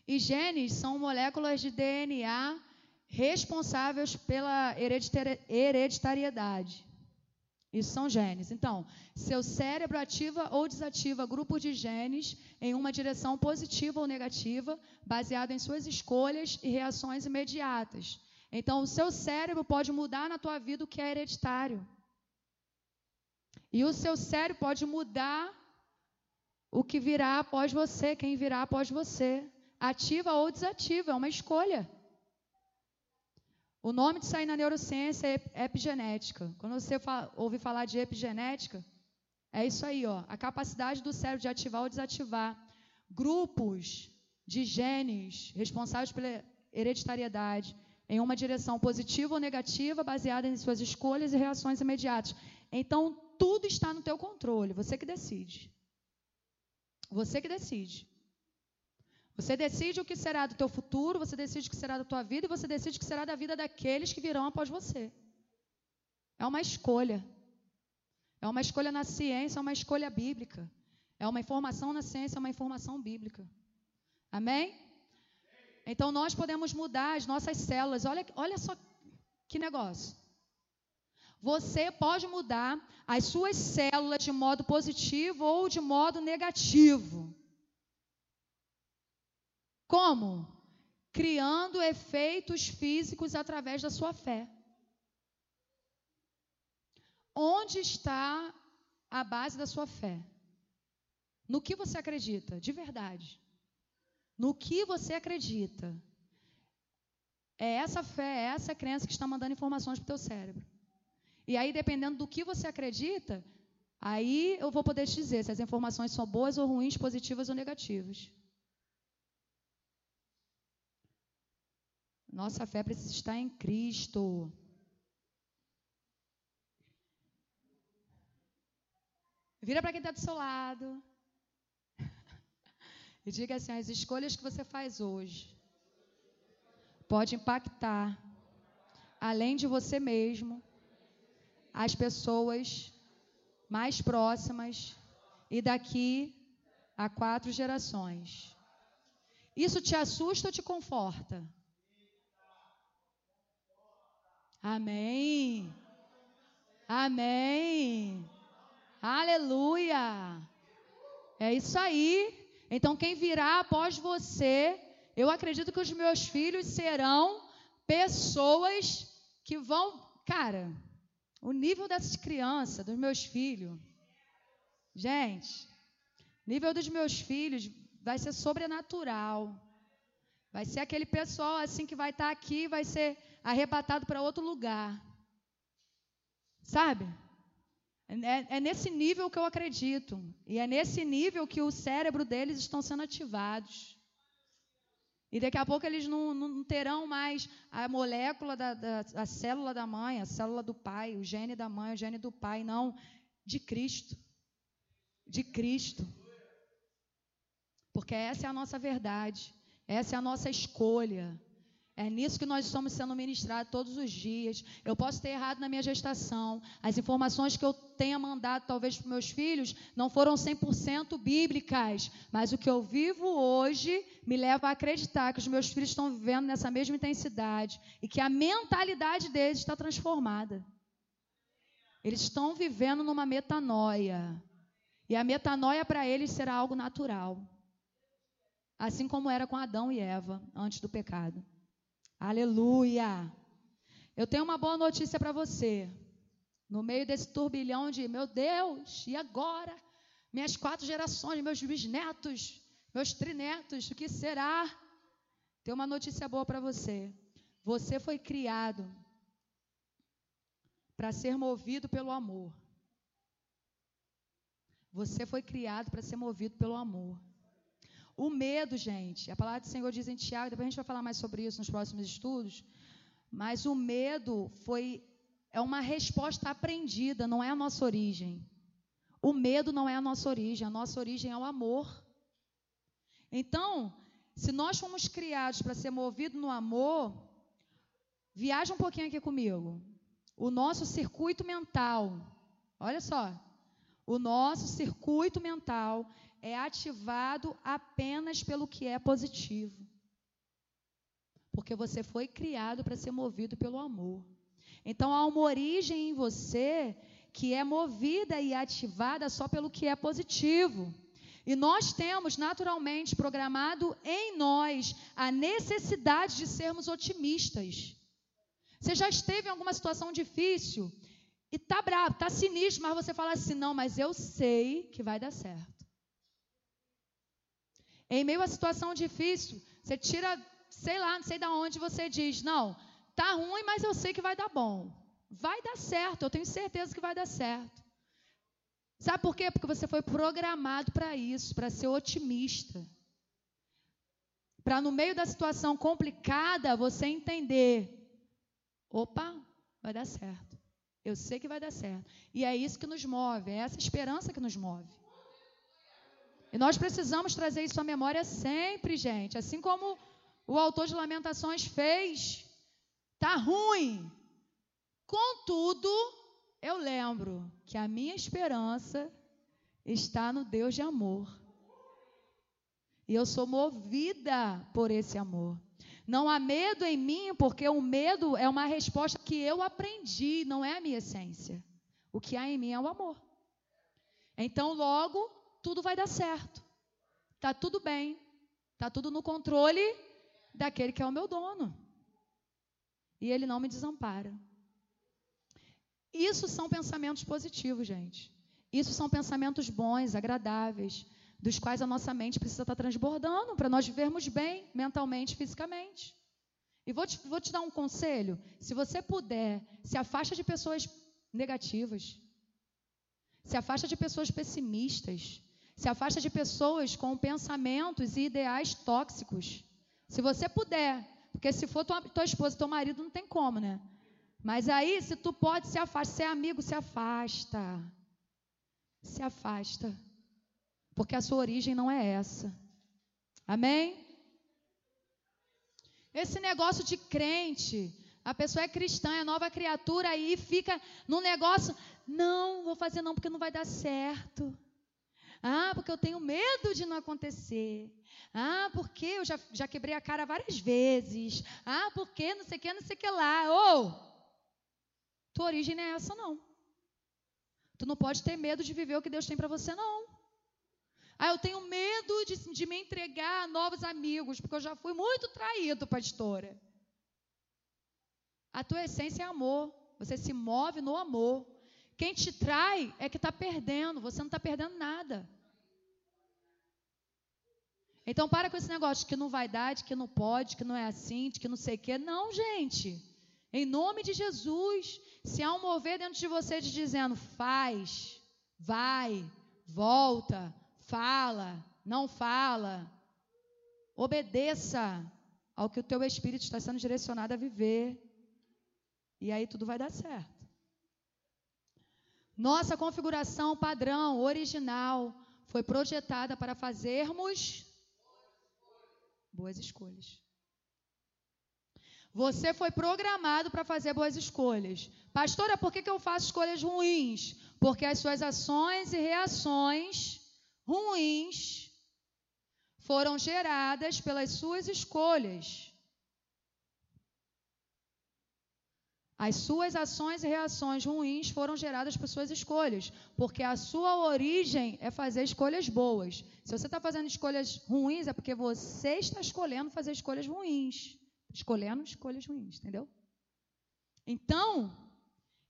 E genes são moléculas de DNA responsáveis pela hereditariedade. Isso são genes. Então, seu cérebro ativa ou desativa grupos de genes em uma direção positiva ou negativa, baseado em suas escolhas e reações imediatas. Então, o seu cérebro pode mudar na tua vida o que é hereditário. E o seu cérebro pode mudar o que virá após você, quem virá após você. Ativa ou desativa, é uma escolha. O nome de sair na neurociência é epigenética. Quando você fala, ouve falar de epigenética, é isso aí, ó, a capacidade do cérebro de ativar ou desativar grupos de genes responsáveis pela hereditariedade em uma direção positiva ou negativa, baseada em suas escolhas e reações imediatas. Então, tudo está no teu controle, você que decide. Você que decide. Você decide o que será do teu futuro, você decide o que será da tua vida e você decide o que será da vida daqueles que virão após você. É uma escolha. É uma escolha na ciência, é uma escolha bíblica. É uma informação na ciência, é uma informação bíblica. Amém? Então nós podemos mudar as nossas células. Olha, olha só que negócio. Você pode mudar as suas células de modo positivo ou de modo negativo. Como? criando efeitos físicos através da sua fé. Onde está a base da sua fé? No que você acredita, de verdade. No que você acredita. É essa fé, é essa crença que está mandando informações para o teu cérebro. E aí, dependendo do que você acredita, aí eu vou poder te dizer se as informações são boas ou ruins, positivas ou negativas. Nossa fé precisa estar em Cristo. Vira para quem está do seu lado. E diga assim: as escolhas que você faz hoje pode impactar, além de você mesmo, as pessoas mais próximas e daqui a quatro gerações. Isso te assusta ou te conforta? Amém. Amém. Aleluia! É isso aí. Então, quem virá após você, eu acredito que os meus filhos serão pessoas que vão. Cara, o nível dessas crianças, dos meus filhos. Gente, nível dos meus filhos vai ser sobrenatural. Vai ser aquele pessoal assim que vai estar aqui, vai ser arrebatado para outro lugar. Sabe? É, é, nesse nível que eu acredito. E é nesse nível que o cérebro deles estão sendo ativados. E daqui a pouco eles não, não terão mais a molécula da, da a célula da mãe, a célula do pai, o gene da mãe, o gene do pai, não, de Cristo. De Cristo. Porque essa é a nossa verdade, essa é a nossa escolha. É nisso que nós estamos sendo ministrados todos os dias. Eu posso ter errado na minha gestação. As informações que eu tenha mandado, talvez, para meus filhos, não foram 100% bíblicas. Mas o que eu vivo hoje me leva a acreditar que os meus filhos estão vivendo nessa mesma intensidade e que a mentalidade deles está transformada. Eles estão vivendo numa metanoia. E a metanoia para eles será algo natural. Assim como era com Adão e Eva antes do pecado. Aleluia! Eu tenho uma boa notícia para você. No meio desse turbilhão de, meu Deus, e agora? Minhas quatro gerações, meus bisnetos, meus trinetos, o que será? Tem uma notícia boa para você. Você foi criado para ser movido pelo amor. Você foi criado para ser movido pelo amor. O medo, gente, a palavra do Senhor diz em Tiago, depois a gente vai falar mais sobre isso nos próximos estudos, mas o medo foi é uma resposta aprendida, não é a nossa origem. O medo não é a nossa origem, a nossa origem é o amor. Então, se nós fomos criados para ser movidos no amor, viaja um pouquinho aqui comigo. O nosso circuito mental, olha só, o nosso circuito mental é ativado apenas pelo que é positivo. Porque você foi criado para ser movido pelo amor. Então há uma origem em você que é movida e ativada só pelo que é positivo. E nós temos naturalmente programado em nós a necessidade de sermos otimistas. Você já esteve em alguma situação difícil e tá bravo, tá sinistro, mas você fala assim: "Não, mas eu sei que vai dar certo". Em meio a situação difícil, você tira, sei lá, não sei de onde você diz: Não, tá ruim, mas eu sei que vai dar bom. Vai dar certo, eu tenho certeza que vai dar certo. Sabe por quê? Porque você foi programado para isso, para ser otimista. Para no meio da situação complicada você entender: opa, vai dar certo. Eu sei que vai dar certo. E é isso que nos move, é essa esperança que nos move. E nós precisamos trazer isso à memória sempre, gente. Assim como o autor de Lamentações fez. Tá ruim. Contudo, eu lembro que a minha esperança está no Deus de amor. E eu sou movida por esse amor. Não há medo em mim, porque o medo é uma resposta que eu aprendi, não é a minha essência. O que há em mim é o amor. Então, logo, tudo vai dar certo. Tá tudo bem. Tá tudo no controle daquele que é o meu dono. E ele não me desampara. Isso são pensamentos positivos, gente. Isso são pensamentos bons, agradáveis, dos quais a nossa mente precisa estar transbordando para nós vivermos bem mentalmente, fisicamente. E vou te, vou te dar um conselho: se você puder, se afasta de pessoas negativas, se afasta de pessoas pessimistas, se afasta de pessoas com pensamentos e ideais tóxicos. Se você puder, porque se for tua, tua esposa, teu marido, não tem como, né? Mas aí, se tu pode, se afasta. Se é amigo, se afasta. Se afasta. Porque a sua origem não é essa. Amém? Esse negócio de crente, a pessoa é cristã, é nova criatura, aí fica num negócio, não, vou fazer não porque não vai dar certo. Ah, porque eu tenho medo de não acontecer. Ah, porque eu já, já quebrei a cara várias vezes. Ah, porque não sei o que, não sei o que lá. Ou, oh, tua origem não é essa, não. Tu não pode ter medo de viver o que Deus tem para você, não. Ah, eu tenho medo de, de me entregar a novos amigos, porque eu já fui muito traído, pastora. A tua essência é amor. Você se move no amor. Quem te trai é que está perdendo. Você não está perdendo nada. Então para com esse negócio de que não vai dar, de que não pode, que não é assim, de que não sei o quê. Não, gente. Em nome de Jesus, se há um mover dentro de você de dizendo faz, vai, volta, fala, não fala, obedeça ao que o teu espírito está sendo direcionado a viver. E aí tudo vai dar certo. Nossa configuração padrão, original, foi projetada para fazermos boas escolhas. Você foi programado para fazer boas escolhas. Pastora, por que, que eu faço escolhas ruins? Porque as suas ações e reações ruins foram geradas pelas suas escolhas. As suas ações e reações ruins foram geradas por suas escolhas, porque a sua origem é fazer escolhas boas. Se você está fazendo escolhas ruins, é porque você está escolhendo fazer escolhas ruins. Escolhendo escolhas ruins, entendeu? Então,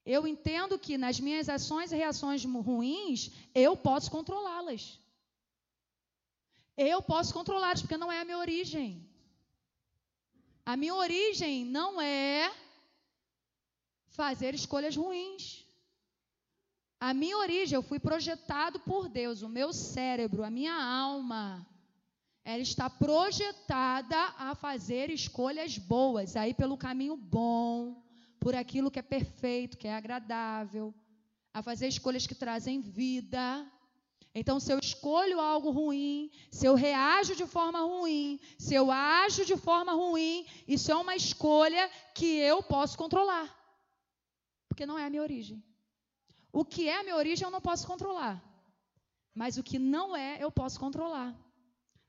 eu entendo que nas minhas ações e reações ruins, eu posso controlá-las. Eu posso controlá-las, porque não é a minha origem. A minha origem não é fazer escolhas ruins. A minha origem, eu fui projetado por Deus, o meu cérebro, a minha alma, ela está projetada a fazer escolhas boas, aí pelo caminho bom, por aquilo que é perfeito, que é agradável, a fazer escolhas que trazem vida. Então, se eu escolho algo ruim, se eu reajo de forma ruim, se eu ajo de forma ruim, isso é uma escolha que eu posso controlar porque não é a minha origem. O que é a minha origem eu não posso controlar. Mas o que não é, eu posso controlar.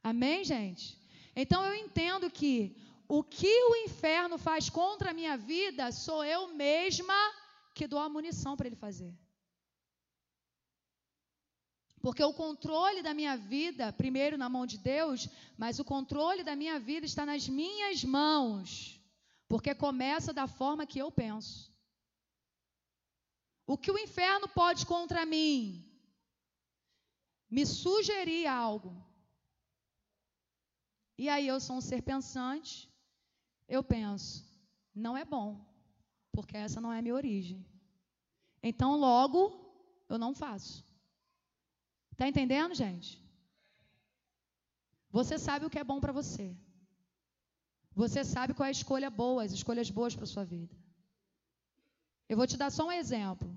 Amém, gente? Então eu entendo que o que o inferno faz contra a minha vida, sou eu mesma que dou a munição para ele fazer. Porque o controle da minha vida, primeiro na mão de Deus, mas o controle da minha vida está nas minhas mãos. Porque começa da forma que eu penso. O que o inferno pode contra mim? Me sugerir algo. E aí eu sou um ser pensante, eu penso, não é bom, porque essa não é a minha origem. Então, logo, eu não faço. Está entendendo, gente? Você sabe o que é bom para você. Você sabe qual é a escolha boa, as escolhas boas para sua vida. Eu vou te dar só um exemplo.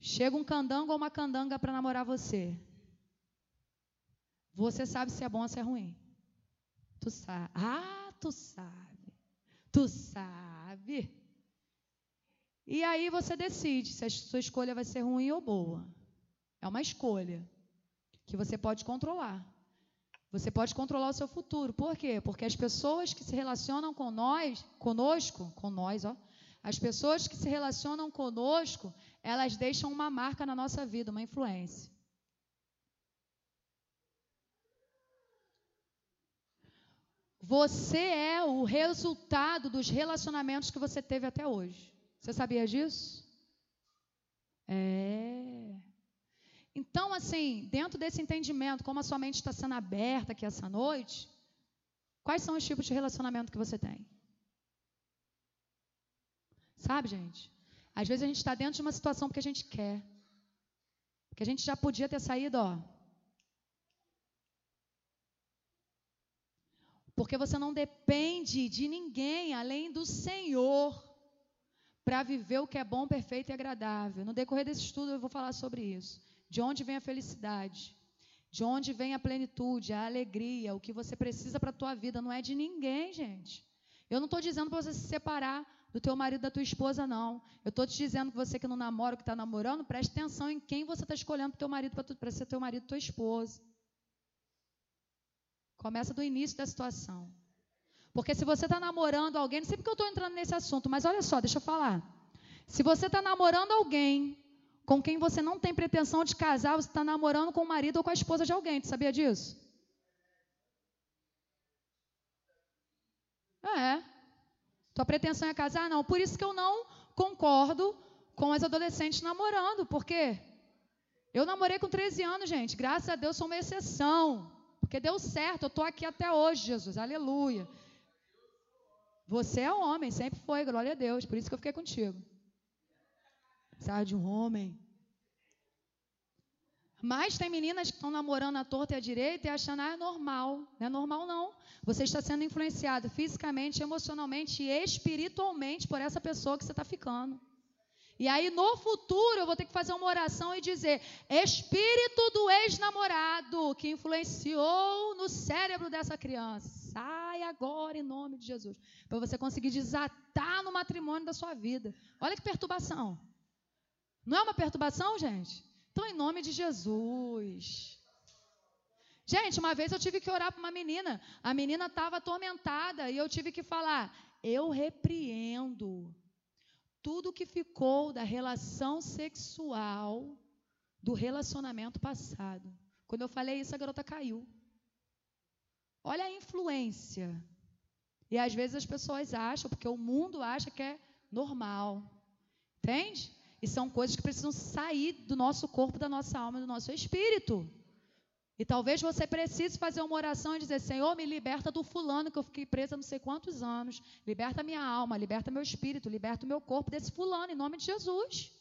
Chega um candango ou uma candanga para namorar você. Você sabe se é bom ou se é ruim. Tu sabe. Ah, tu sabe. Tu sabe. E aí você decide se a sua escolha vai ser ruim ou boa. É uma escolha que você pode controlar. Você pode controlar o seu futuro. Por quê? Porque as pessoas que se relacionam com nós, conosco, com nós, ó, as pessoas que se relacionam conosco, elas deixam uma marca na nossa vida, uma influência. Você é o resultado dos relacionamentos que você teve até hoje. Você sabia disso? É. Então, assim, dentro desse entendimento, como a sua mente está sendo aberta aqui essa noite, quais são os tipos de relacionamento que você tem? Sabe, gente? Às vezes a gente está dentro de uma situação porque a gente quer. Porque a gente já podia ter saído, ó. Porque você não depende de ninguém além do Senhor para viver o que é bom, perfeito e agradável. No decorrer desse estudo eu vou falar sobre isso. De onde vem a felicidade? De onde vem a plenitude, a alegria, o que você precisa para a tua vida? Não é de ninguém, gente. Eu não estou dizendo para você se separar do teu marido, da tua esposa, não. Eu estou te dizendo que você que não namora, que está namorando, preste atenção em quem você está escolhendo para teu marido, para ser teu marido, tua esposa. Começa do início da situação. Porque se você está namorando alguém, não sei porque eu estou entrando nesse assunto, mas olha só, deixa eu falar. Se você está namorando alguém com quem você não tem pretensão de casar, você está namorando com o marido ou com a esposa de alguém. Tu sabia disso? É. Tua pretensão é casar? Não. Por isso que eu não concordo com as adolescentes namorando. Por quê? Eu namorei com 13 anos, gente. Graças a Deus sou uma exceção. Porque deu certo. Eu estou aqui até hoje, Jesus. Aleluia. Você é homem, sempre foi, glória a Deus. Por isso que eu fiquei contigo. Precisava de um homem. Mas tem meninas que estão namorando à torta e à direita e achando, ah, é normal. Não é normal, não. Você está sendo influenciado fisicamente, emocionalmente e espiritualmente por essa pessoa que você está ficando. E aí, no futuro, eu vou ter que fazer uma oração e dizer: Espírito do ex-namorado que influenciou no cérebro dessa criança, sai agora em nome de Jesus. Para você conseguir desatar no matrimônio da sua vida. Olha que perturbação. Não é uma perturbação, gente? Então, em nome de Jesus. Gente, uma vez eu tive que orar para uma menina. A menina estava atormentada e eu tive que falar: eu repreendo tudo que ficou da relação sexual do relacionamento passado. Quando eu falei isso, a garota caiu. Olha a influência. E às vezes as pessoas acham, porque o mundo acha que é normal. Entende? E são coisas que precisam sair do nosso corpo, da nossa alma, do nosso espírito. E talvez você precise fazer uma oração e dizer: Senhor, me liberta do fulano que eu fiquei presa não sei quantos anos. Liberta minha alma, liberta meu espírito, liberta o meu corpo desse fulano, em nome de Jesus.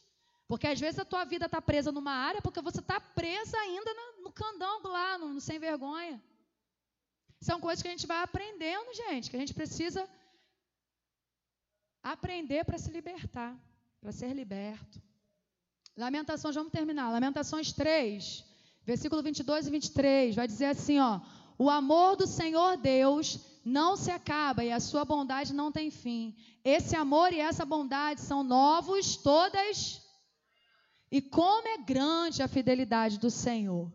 Porque às vezes a tua vida está presa numa área porque você está presa ainda no, candango lá, no, no sem vergonha. São coisas que a gente vai aprendendo, gente, que a gente precisa aprender para se libertar para ser liberto. Lamentações, vamos terminar. Lamentações 3, versículo 22 e 23, vai dizer assim, ó: O amor do Senhor Deus não se acaba e a sua bondade não tem fim. Esse amor e essa bondade são novos todas. E como é grande a fidelidade do Senhor.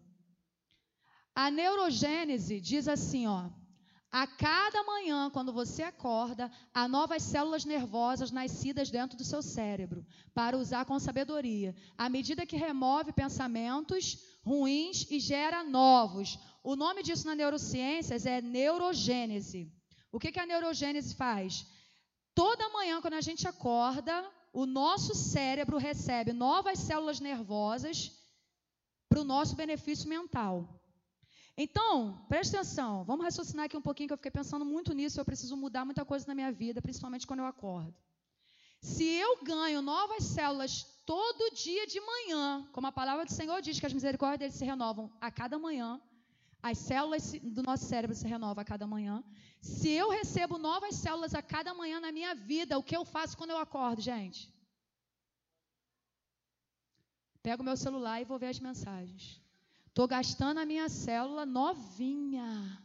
A neurogênese diz assim, ó: a cada manhã, quando você acorda, há novas células nervosas nascidas dentro do seu cérebro, para usar com sabedoria, à medida que remove pensamentos ruins e gera novos. O nome disso na neurociências é neurogênese. O que, que a neurogênese faz? Toda manhã, quando a gente acorda, o nosso cérebro recebe novas células nervosas para o nosso benefício mental. Então, preste atenção, vamos raciocinar aqui um pouquinho, que eu fiquei pensando muito nisso, eu preciso mudar muita coisa na minha vida, principalmente quando eu acordo. Se eu ganho novas células todo dia de manhã, como a palavra do Senhor diz que as misericórdias dele se renovam a cada manhã, as células do nosso cérebro se renovam a cada manhã. Se eu recebo novas células a cada manhã na minha vida, o que eu faço quando eu acordo, gente? Pego meu celular e vou ver as mensagens. Estou gastando a minha célula novinha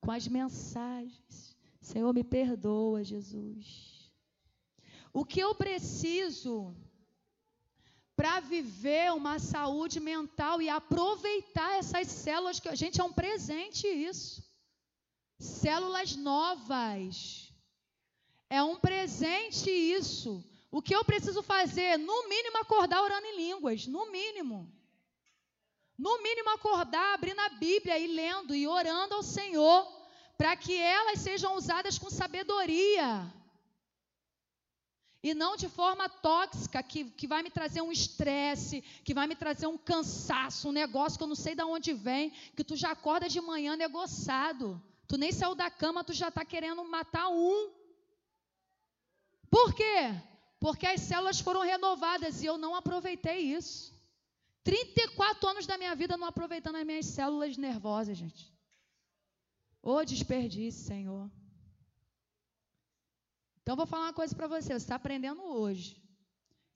com as mensagens. Senhor, me perdoa, Jesus. O que eu preciso para viver uma saúde mental e aproveitar essas células que a gente é um presente isso. Células novas. É um presente isso. O que eu preciso fazer? No mínimo acordar orando em línguas, no mínimo. No mínimo, acordar, abrindo a Bíblia e lendo e orando ao Senhor, para que elas sejam usadas com sabedoria. E não de forma tóxica, que, que vai me trazer um estresse, que vai me trazer um cansaço, um negócio que eu não sei de onde vem, que tu já acorda de manhã negociado. Tu nem saiu da cama, tu já está querendo matar um. Por quê? Porque as células foram renovadas e eu não aproveitei isso. 34 anos da minha vida não aproveitando as minhas células nervosas, gente. Ô desperdício, Senhor. Então, vou falar uma coisa para você. Você está aprendendo hoje.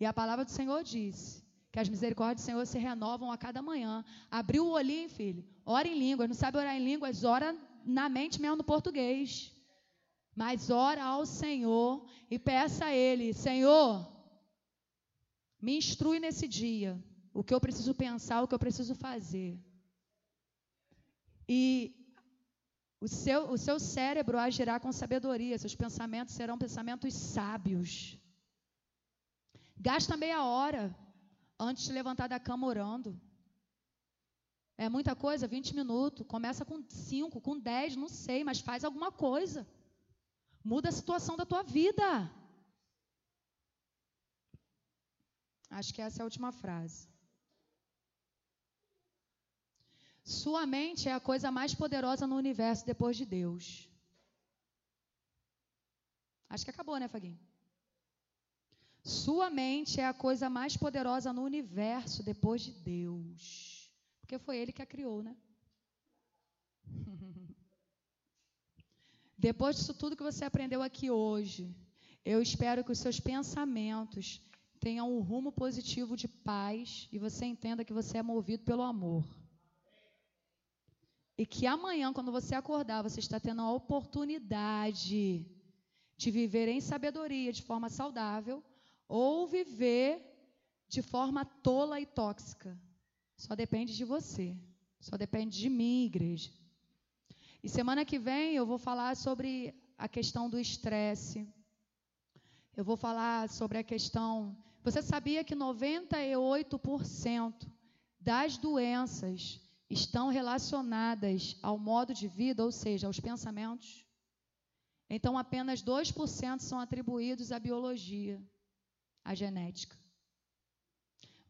E a palavra do Senhor diz que as misericórdias do Senhor se renovam a cada manhã. Abriu o olhinho, filho. Ora em línguas. Não sabe orar em línguas? Ora na mente mesmo no português. Mas ora ao Senhor e peça a Ele: Senhor, me instrui nesse dia. O que eu preciso pensar, o que eu preciso fazer. E o seu, o seu cérebro agirá com sabedoria, seus pensamentos serão pensamentos sábios. Gasta meia hora antes de levantar da cama orando. É muita coisa? 20 minutos. Começa com 5, com 10, não sei, mas faz alguma coisa. Muda a situação da tua vida. Acho que essa é a última frase. Sua mente é a coisa mais poderosa no universo depois de Deus. Acho que acabou, né, Faguinho? Sua mente é a coisa mais poderosa no universo depois de Deus. Porque foi Ele que a criou, né? Depois disso tudo que você aprendeu aqui hoje, eu espero que os seus pensamentos tenham um rumo positivo de paz e você entenda que você é movido pelo amor. E que amanhã, quando você acordar, você está tendo a oportunidade de viver em sabedoria, de forma saudável, ou viver de forma tola e tóxica. Só depende de você. Só depende de mim, igreja. E semana que vem eu vou falar sobre a questão do estresse. Eu vou falar sobre a questão. Você sabia que 98% das doenças estão relacionadas ao modo de vida, ou seja, aos pensamentos. Então, apenas 2% são atribuídos à biologia, à genética.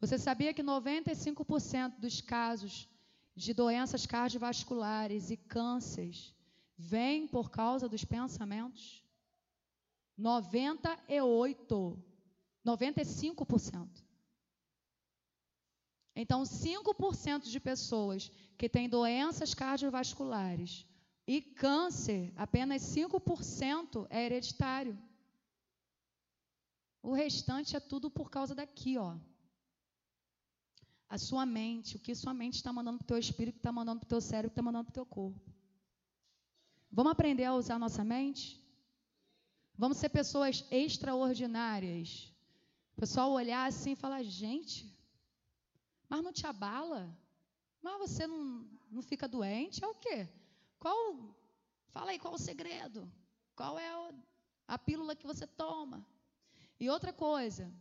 Você sabia que 95% dos casos de doenças cardiovasculares e cânceres vêm por causa dos pensamentos? 98, 95%. Então, 5% de pessoas que têm doenças cardiovasculares e câncer, apenas 5% é hereditário. O restante é tudo por causa daqui, ó. A sua mente, o que sua mente está mandando para o teu espírito, está mandando para o teu cérebro, está mandando para o teu corpo. Vamos aprender a usar a nossa mente? Vamos ser pessoas extraordinárias. O pessoal olhar assim e falar, gente, mas não te abala? Mas você não, não fica doente? É o quê? Qual, fala aí, qual o segredo? Qual é a pílula que você toma? E outra coisa,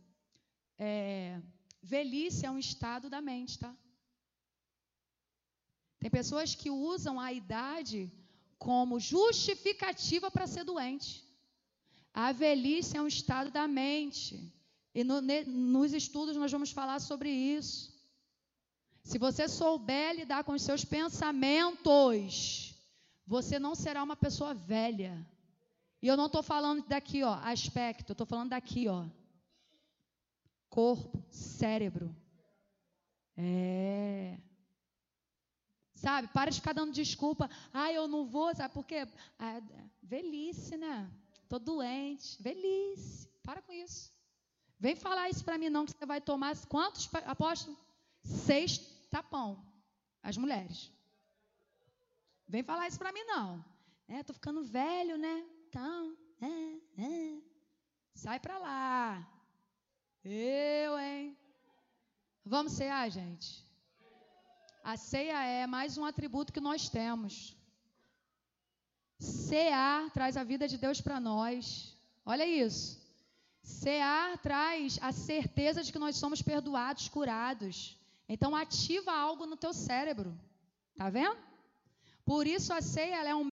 é, velhice é um estado da mente, tá? Tem pessoas que usam a idade como justificativa para ser doente. A velhice é um estado da mente. E no, ne, nos estudos nós vamos falar sobre isso. Se você souber lidar com os seus pensamentos, você não será uma pessoa velha. E eu não estou falando daqui, ó, aspecto, eu estou falando daqui, ó. Corpo, cérebro. É. Sabe, para de ficar dando desculpa. Ah, eu não vou, sabe por quê? Ah, velhice, né? Estou doente. Velhice. Para com isso. Vem falar isso para mim, não, que você vai tomar quantos apóstolos? Seis tapão. As mulheres. Vem falar isso para mim, não. É, tô ficando velho, né? Então, é, é. Sai para lá. Eu, hein? Vamos cear, gente? A ceia é mais um atributo que nós temos. Cear traz a vida de Deus para nós. Olha isso. Cear traz a certeza de que nós somos perdoados, curados. Então ativa algo no teu cérebro. Tá vendo? Por isso a ceia é um